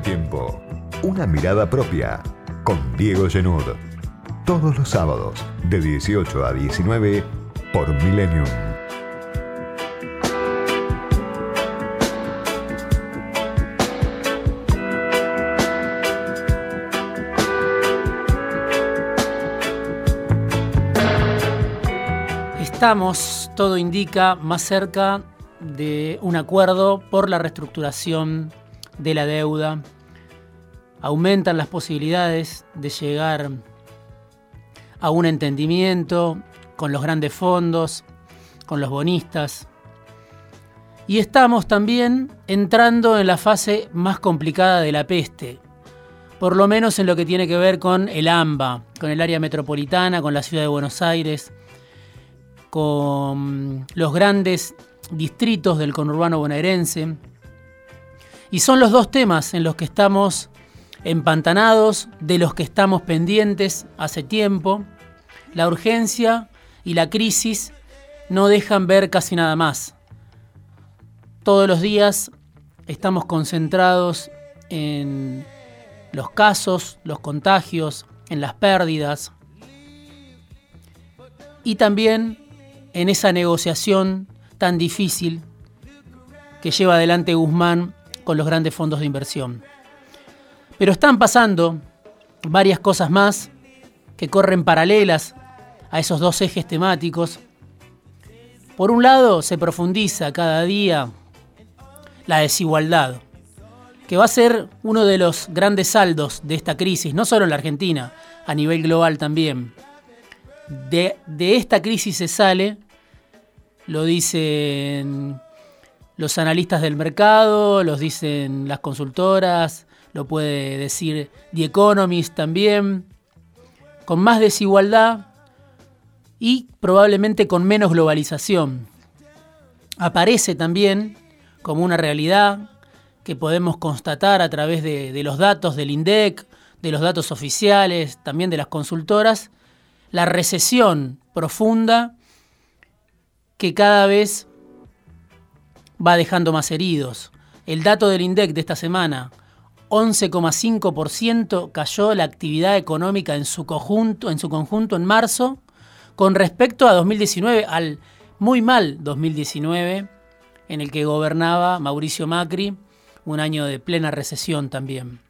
tiempo. Una mirada propia con Diego Genud. Todos los sábados de 18 a 19 por Millennium. Estamos, todo indica, más cerca de un acuerdo por la reestructuración de la deuda. Aumentan las posibilidades de llegar a un entendimiento con los grandes fondos, con los bonistas. Y estamos también entrando en la fase más complicada de la peste, por lo menos en lo que tiene que ver con el AMBA, con el área metropolitana, con la ciudad de Buenos Aires, con los grandes distritos del conurbano bonaerense. Y son los dos temas en los que estamos empantanados, de los que estamos pendientes hace tiempo. La urgencia y la crisis no dejan ver casi nada más. Todos los días estamos concentrados en los casos, los contagios, en las pérdidas y también en esa negociación tan difícil que lleva adelante Guzmán con los grandes fondos de inversión. Pero están pasando varias cosas más que corren paralelas a esos dos ejes temáticos. Por un lado, se profundiza cada día la desigualdad, que va a ser uno de los grandes saldos de esta crisis, no solo en la Argentina, a nivel global también. De, esta crisis se sale lo dicen los analistas del mercado, los dicen las consultoras, lo puede decir The Economist también, con más desigualdad y probablemente con menos globalización. Aparece también como una realidad que podemos constatar a través de, de los datos del INDEC, de los datos oficiales, también de las consultoras, la recesión profunda que cada vez va dejando más heridos. El dato del INDEC de esta semana, 11,5% cayó la actividad económica en su conjunto en su conjunto en marzo con respecto a 2019 al muy mal 2019 en el que gobernaba Mauricio Macri, un año de plena recesión también.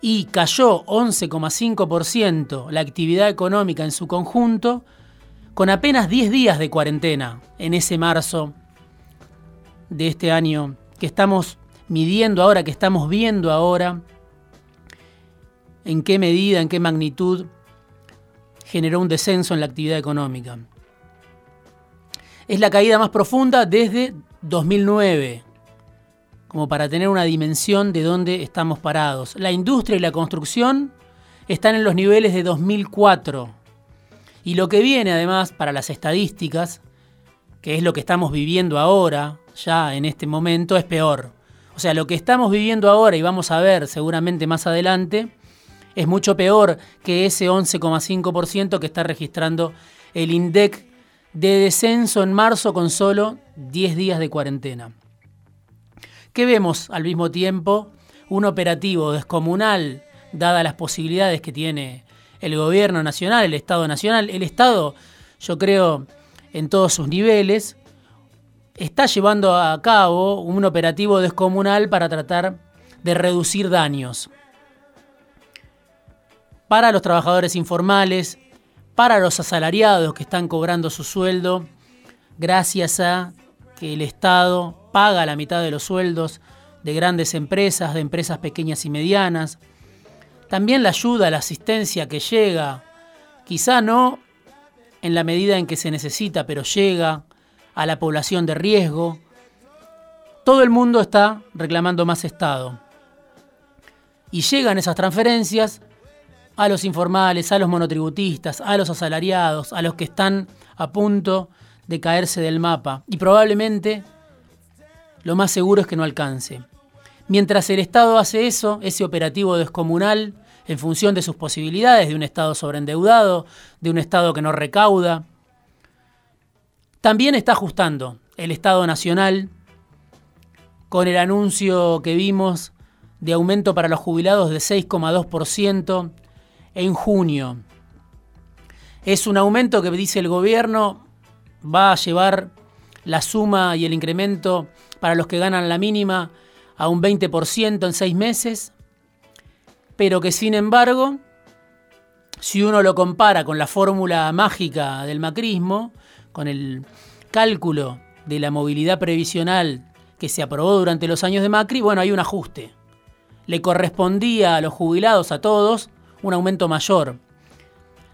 Y cayó 11,5% la actividad económica en su conjunto con apenas 10 días de cuarentena en ese marzo de este año que estamos midiendo ahora, que estamos viendo ahora, en qué medida, en qué magnitud generó un descenso en la actividad económica. Es la caída más profunda desde 2009, como para tener una dimensión de dónde estamos parados. La industria y la construcción están en los niveles de 2004 y lo que viene además para las estadísticas, que es lo que estamos viviendo ahora, ya en este momento, es peor. O sea, lo que estamos viviendo ahora y vamos a ver seguramente más adelante, es mucho peor que ese 11,5% que está registrando el INDEC de descenso en marzo con solo 10 días de cuarentena. ¿Qué vemos al mismo tiempo? Un operativo descomunal, dadas las posibilidades que tiene el gobierno nacional, el Estado nacional, el Estado, yo creo, en todos sus niveles, está llevando a cabo un operativo descomunal para tratar de reducir daños. Para los trabajadores informales, para los asalariados que están cobrando su sueldo, gracias a que el Estado paga la mitad de los sueldos de grandes empresas, de empresas pequeñas y medianas, también la ayuda, la asistencia que llega, quizá no en la medida en que se necesita, pero llega a la población de riesgo. Todo el mundo está reclamando más Estado. Y llegan esas transferencias a los informales, a los monotributistas, a los asalariados, a los que están a punto de caerse del mapa. Y probablemente lo más seguro es que no alcance. Mientras el Estado hace eso, ese operativo descomunal, en función de sus posibilidades, de un Estado sobreendeudado, de un Estado que no recauda, también está ajustando el Estado Nacional con el anuncio que vimos de aumento para los jubilados de 6,2% en junio. Es un aumento que dice el gobierno va a llevar la suma y el incremento para los que ganan la mínima a un 20% en seis meses, pero que sin embargo, si uno lo compara con la fórmula mágica del macrismo, con el cálculo de la movilidad previsional que se aprobó durante los años de Macri, bueno, hay un ajuste. Le correspondía a los jubilados, a todos, un aumento mayor.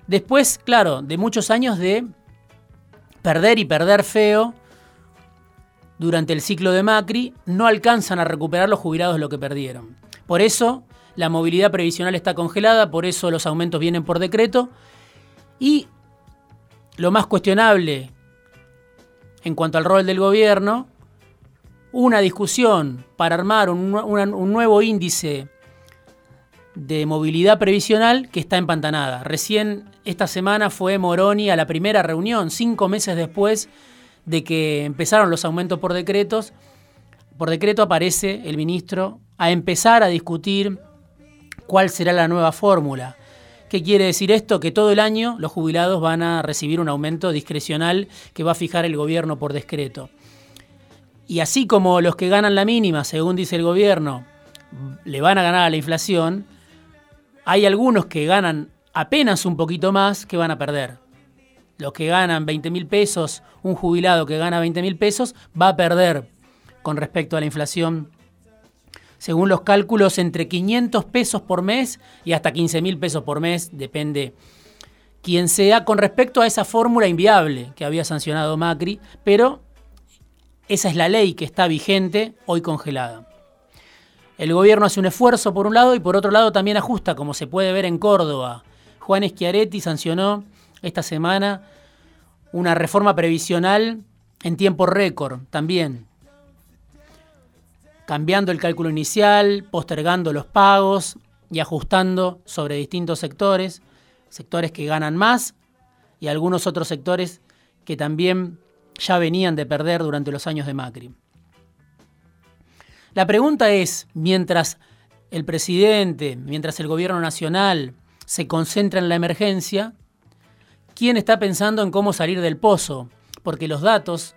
Después, claro, de muchos años de perder y perder feo durante el ciclo de Macri, no alcanzan a recuperar los jubilados lo que perdieron. Por eso la movilidad previsional está congelada, por eso los aumentos vienen por decreto y lo más cuestionable en cuanto al rol del gobierno, una discusión para armar un, nuevo índice de movilidad previsional que está empantanada. Recién esta semana fue Moroni a la primera reunión, cinco meses después de que empezaron los aumentos por decretos. Por decreto aparece el ministro a empezar a discutir cuál será la nueva fórmula. ¿Qué quiere decir esto? Que todo el año los jubilados van a recibir un aumento discrecional que va a fijar el gobierno por decreto. Y así como los que ganan la mínima, según dice el gobierno, le van a ganar a la inflación, hay algunos que ganan apenas un poquito más que van a perder. Los que ganan 20 mil pesos, un jubilado que gana 20 mil pesos, va a perder con respecto a la inflación. Según los cálculos, entre 500 pesos por mes y hasta 15 mil pesos por mes, depende quién sea, con respecto a esa fórmula inviable que había sancionado Macri, pero esa es la ley que está vigente, hoy congelada. El gobierno hace un esfuerzo por un lado y por otro lado también ajusta, como se puede ver en Córdoba. Juan Schiaretti sancionó esta semana una reforma previsional en tiempo récord también, cambiando el cálculo inicial, postergando los pagos y ajustando sobre distintos sectores, sectores que ganan más y algunos otros sectores que también ya venían de perder durante los años de Macri. La pregunta es, mientras el presidente, mientras el gobierno nacional se concentra en la emergencia, ¿quién está pensando en cómo salir del pozo? Porque los datos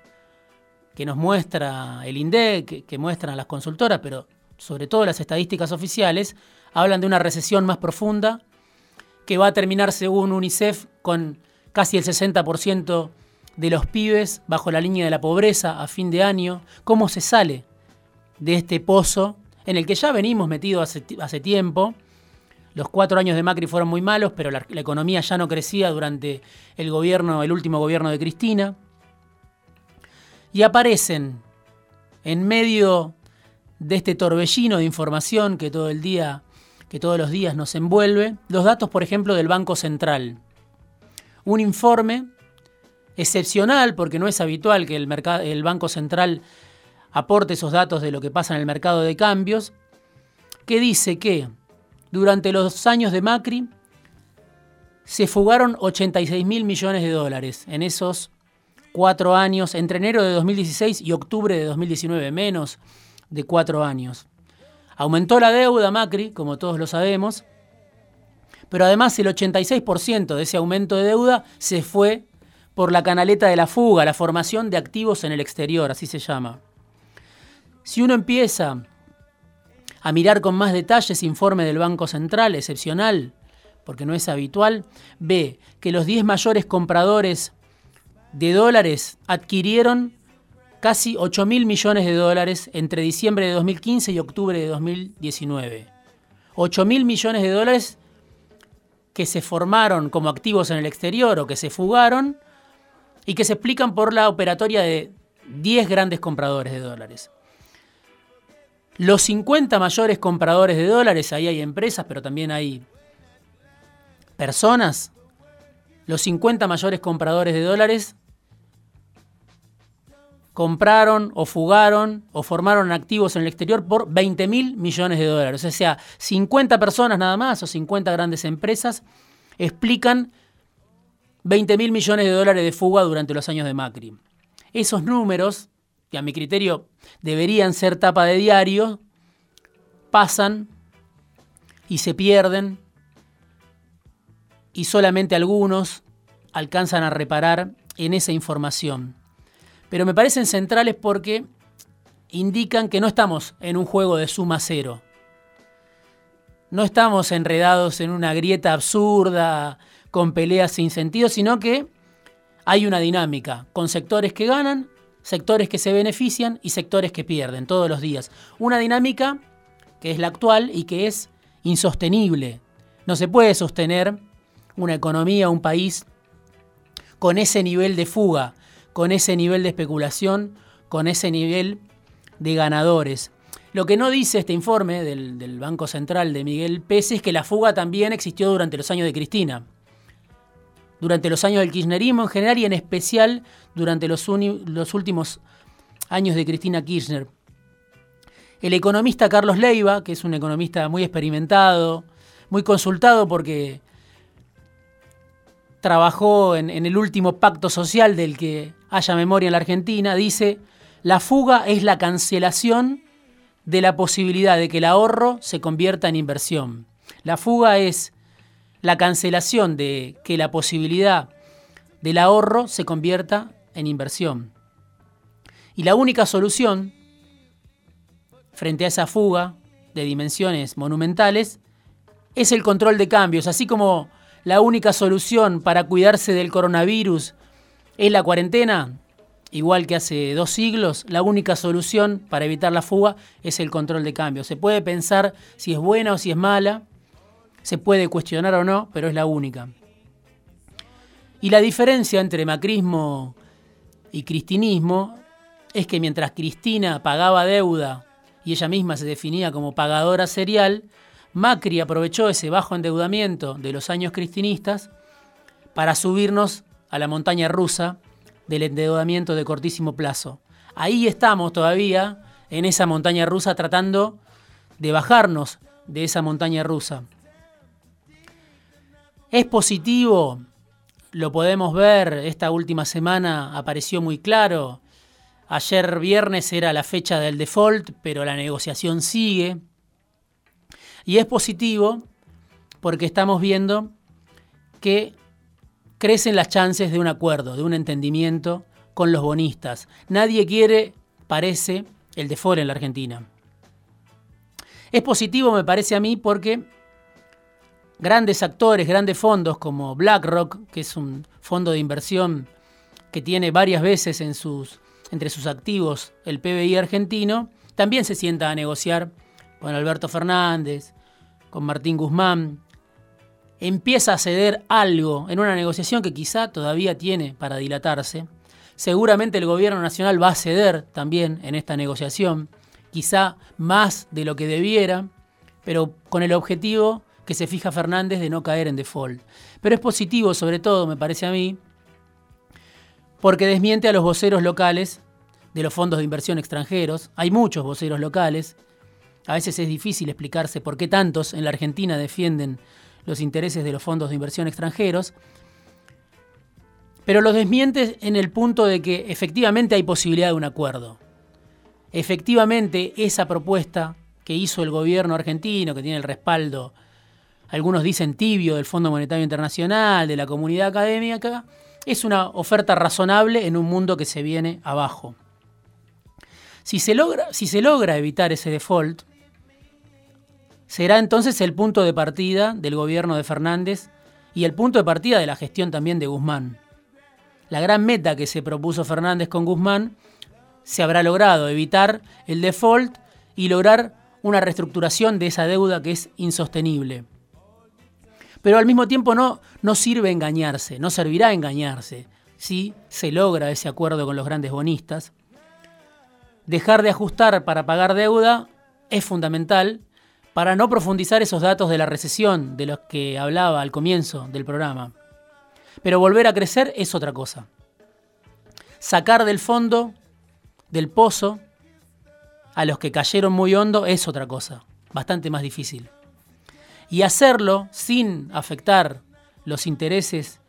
que nos muestra el INDEC, que, muestran las consultoras, pero sobre todo las estadísticas oficiales, hablan de una recesión más profunda que va a terminar, según UNICEF, con casi el 60% de los pibes bajo la línea de la pobreza a fin de año. ¿Cómo se sale de este pozo en el que ya venimos metidos hace, tiempo. Los cuatro años de Macri fueron muy malos, pero la, la, economía ya no crecía durante el gobierno, el último gobierno de Cristina. Y aparecen en medio de este torbellino de información que todo el día, que todos los días nos envuelve, los datos, por ejemplo, del Banco Central. Un informe excepcional, porque no es habitual que el, el Banco Central aporte esos datos de lo que pasa en el mercado de cambios, que dice que durante los años de Macri se fugaron 86 mil millones de dólares en esos cuatro años, entre enero de 2016 y octubre de 2019, menos de cuatro años. Aumentó la deuda Macri, como todos lo sabemos, pero además el 86% de ese aumento de deuda se fue por la canaleta de la fuga, la formación de activos en el exterior, así se llama. Si uno empieza a mirar con más detalles informe del Banco Central, excepcional, porque no es habitual, ve que los 10 mayores compradores de dólares adquirieron casi 8 mil millones de dólares entre diciembre de 2015 y octubre de 2019. 8 mil millones de dólares que se formaron como activos en el exterior o que se fugaron y que se explican por la operatoria de 10 grandes compradores de dólares. Los 50 mayores compradores de dólares, ahí hay empresas, pero también hay personas. Los 50 mayores compradores de dólares compraron o fugaron o formaron activos en el exterior por 20 mil millones de dólares. O sea, 50 personas nada más o 50 grandes empresas explican 20 mil millones de dólares de fuga durante los años de Macri. Esos números que a mi criterio deberían ser tapa de diario, pasan y se pierden y solamente algunos alcanzan a reparar en esa información. Pero me parecen centrales porque indican que no estamos en un juego de suma cero. No estamos enredados en una grieta absurda, con peleas sin sentido, sino que hay una dinámica, con sectores que ganan, sectores que se benefician y sectores que pierden todos los días. Una dinámica que es la actual y que es insostenible. No se puede sostener una economía, un país con ese nivel de fuga, con ese nivel de especulación, con ese nivel de ganadores. Lo que no dice este informe del, Banco Central de Miguel Pérez es que la fuga también existió durante los años de Cristina. Durante los años del kirchnerismo en general y en especial durante los, los últimos años de Cristina Kirchner. El economista Carlos Leiva, que es un economista muy experimentado, muy consultado porque trabajó en, el último pacto social del que haya memoria en la Argentina, dice, la fuga es la cancelación de la posibilidad de que el ahorro se convierta en inversión. La fuga es la cancelación de que la posibilidad del ahorro se convierta en inversión. Y la única solución frente a esa fuga de dimensiones monumentales es el control de cambios, así como la única solución para cuidarse del coronavirus es la cuarentena, igual que hace dos siglos, la única solución para evitar la fuga es el control de cambios. Se puede pensar si es buena o si es mala, se puede cuestionar o no, pero es la única. Y la diferencia entre macrismo y cristinismo es que mientras Cristina pagaba deuda y ella misma se definía como pagadora serial, Macri aprovechó ese bajo endeudamiento de los años cristinistas para subirnos a la montaña rusa del endeudamiento de cortísimo plazo. Ahí estamos todavía en esa montaña rusa tratando de bajarnos de esa montaña rusa. Es positivo, lo podemos ver, esta última semana apareció muy claro Ayer viernes era la fecha del default, pero la negociación sigue. Y es positivo porque estamos viendo que crecen las chances de un acuerdo, de un entendimiento con los bonistas. Nadie quiere, parece, el default en la Argentina. Es positivo, me parece a mí, porque grandes actores, grandes fondos como BlackRock, que es un fondo de inversión que tiene varias veces entre sus activos el PBI argentino, también se sienta a negociar con Alberto Fernández, con Martín Guzmán. Empieza a ceder algo en una negociación que quizá todavía tiene para dilatarse. Seguramente el gobierno nacional va a ceder también en esta negociación, quizá más de lo que debiera, pero con el objetivo que se fija Fernández de no caer en default. Pero es positivo, sobre todo, me parece a mí, porque desmiente a los voceros locales de los fondos de inversión extranjeros. Hay muchos voceros locales. A veces es difícil explicarse por qué tantos en la Argentina defienden los intereses de los fondos de inversión extranjeros. Pero los desmiente en el punto de que efectivamente hay posibilidad de un acuerdo. Efectivamente, esa propuesta que hizo el gobierno argentino, que tiene el respaldo, algunos dicen tibio, del Fondo Monetario Internacional, de la comunidad académica, es una oferta razonable en un mundo que se viene abajo. Si se logra, si se logra evitar ese default, será entonces el punto de partida del gobierno de Fernández y el punto de partida de la gestión también de Guzmán. La gran meta que se propuso Fernández con Guzmán se habrá logrado, evitar el default y lograr una reestructuración de esa deuda que es insostenible. Pero al mismo tiempo no, no sirve engañarse, no servirá engañarse si se logra ese acuerdo con los grandes bonistas. Dejar de ajustar para pagar deuda es fundamental para no profundizar esos datos de la recesión de los que hablaba al comienzo del programa. Pero volver a crecer es otra cosa. Sacar del fondo, del pozo, a los que cayeron muy hondo es otra cosa, bastante más difícil y hacerlo sin afectar los intereses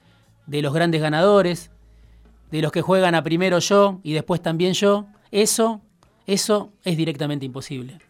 de los grandes ganadores, de los que juegan a primero yo y después también yo, eso, eso es directamente imposible.